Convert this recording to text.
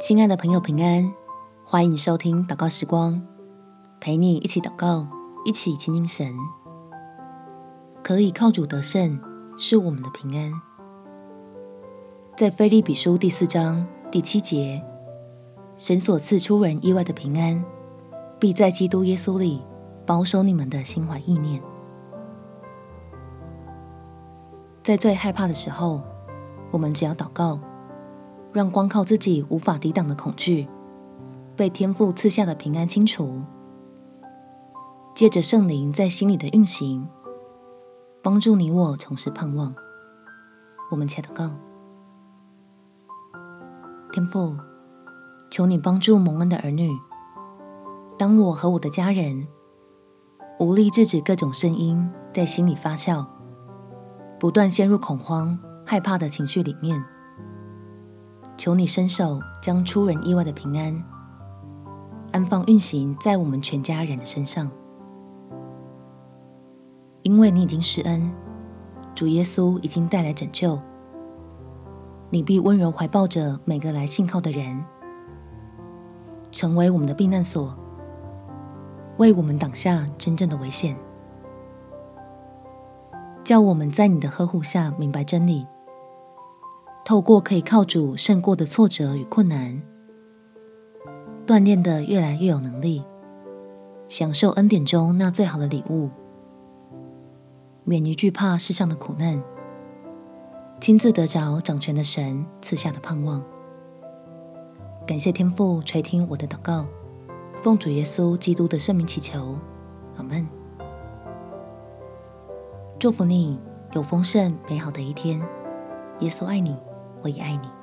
亲爱的朋友，平安！欢迎收听祷告时光，陪你一起祷告，一起亲近神。可以靠主得胜，是我们的平安。在腓立比书第四章第七节，神所赐出人意外的平安，必在基督耶稣里保守你们的心怀意念。在最害怕的时候，我们只要祷告。让光靠自己无法抵挡的恐惧，被天父赐下的平安清除。借着圣灵在心里的运行，帮助你我重拾盼望。我们且祷告：天父，求你帮助蒙恩的儿女。当我和我的家人无力制止各种声音在心里发酵，不断陷入恐慌、害怕的情绪里面。求你伸手将出人意外的平安安放运行在我们全家人的身上，因为你已经施恩，主耶稣已经带来拯救，你必温柔怀抱着每个来信靠的人，成为我们的避难所，为我们挡下真正的危险，叫我们在你的呵护下明白真理。透过可以靠主胜过的挫折与困难，锻炼的越来越有能力，享受恩典中那最好的礼物，免于惧怕世上的苦难，亲自得着掌权的神赐下的盼望。感谢天父垂听我的祷告，奉主耶稣基督的圣名祈求，阿门。祝福你有丰盛美好的一天，耶稣爱你。我也爱你。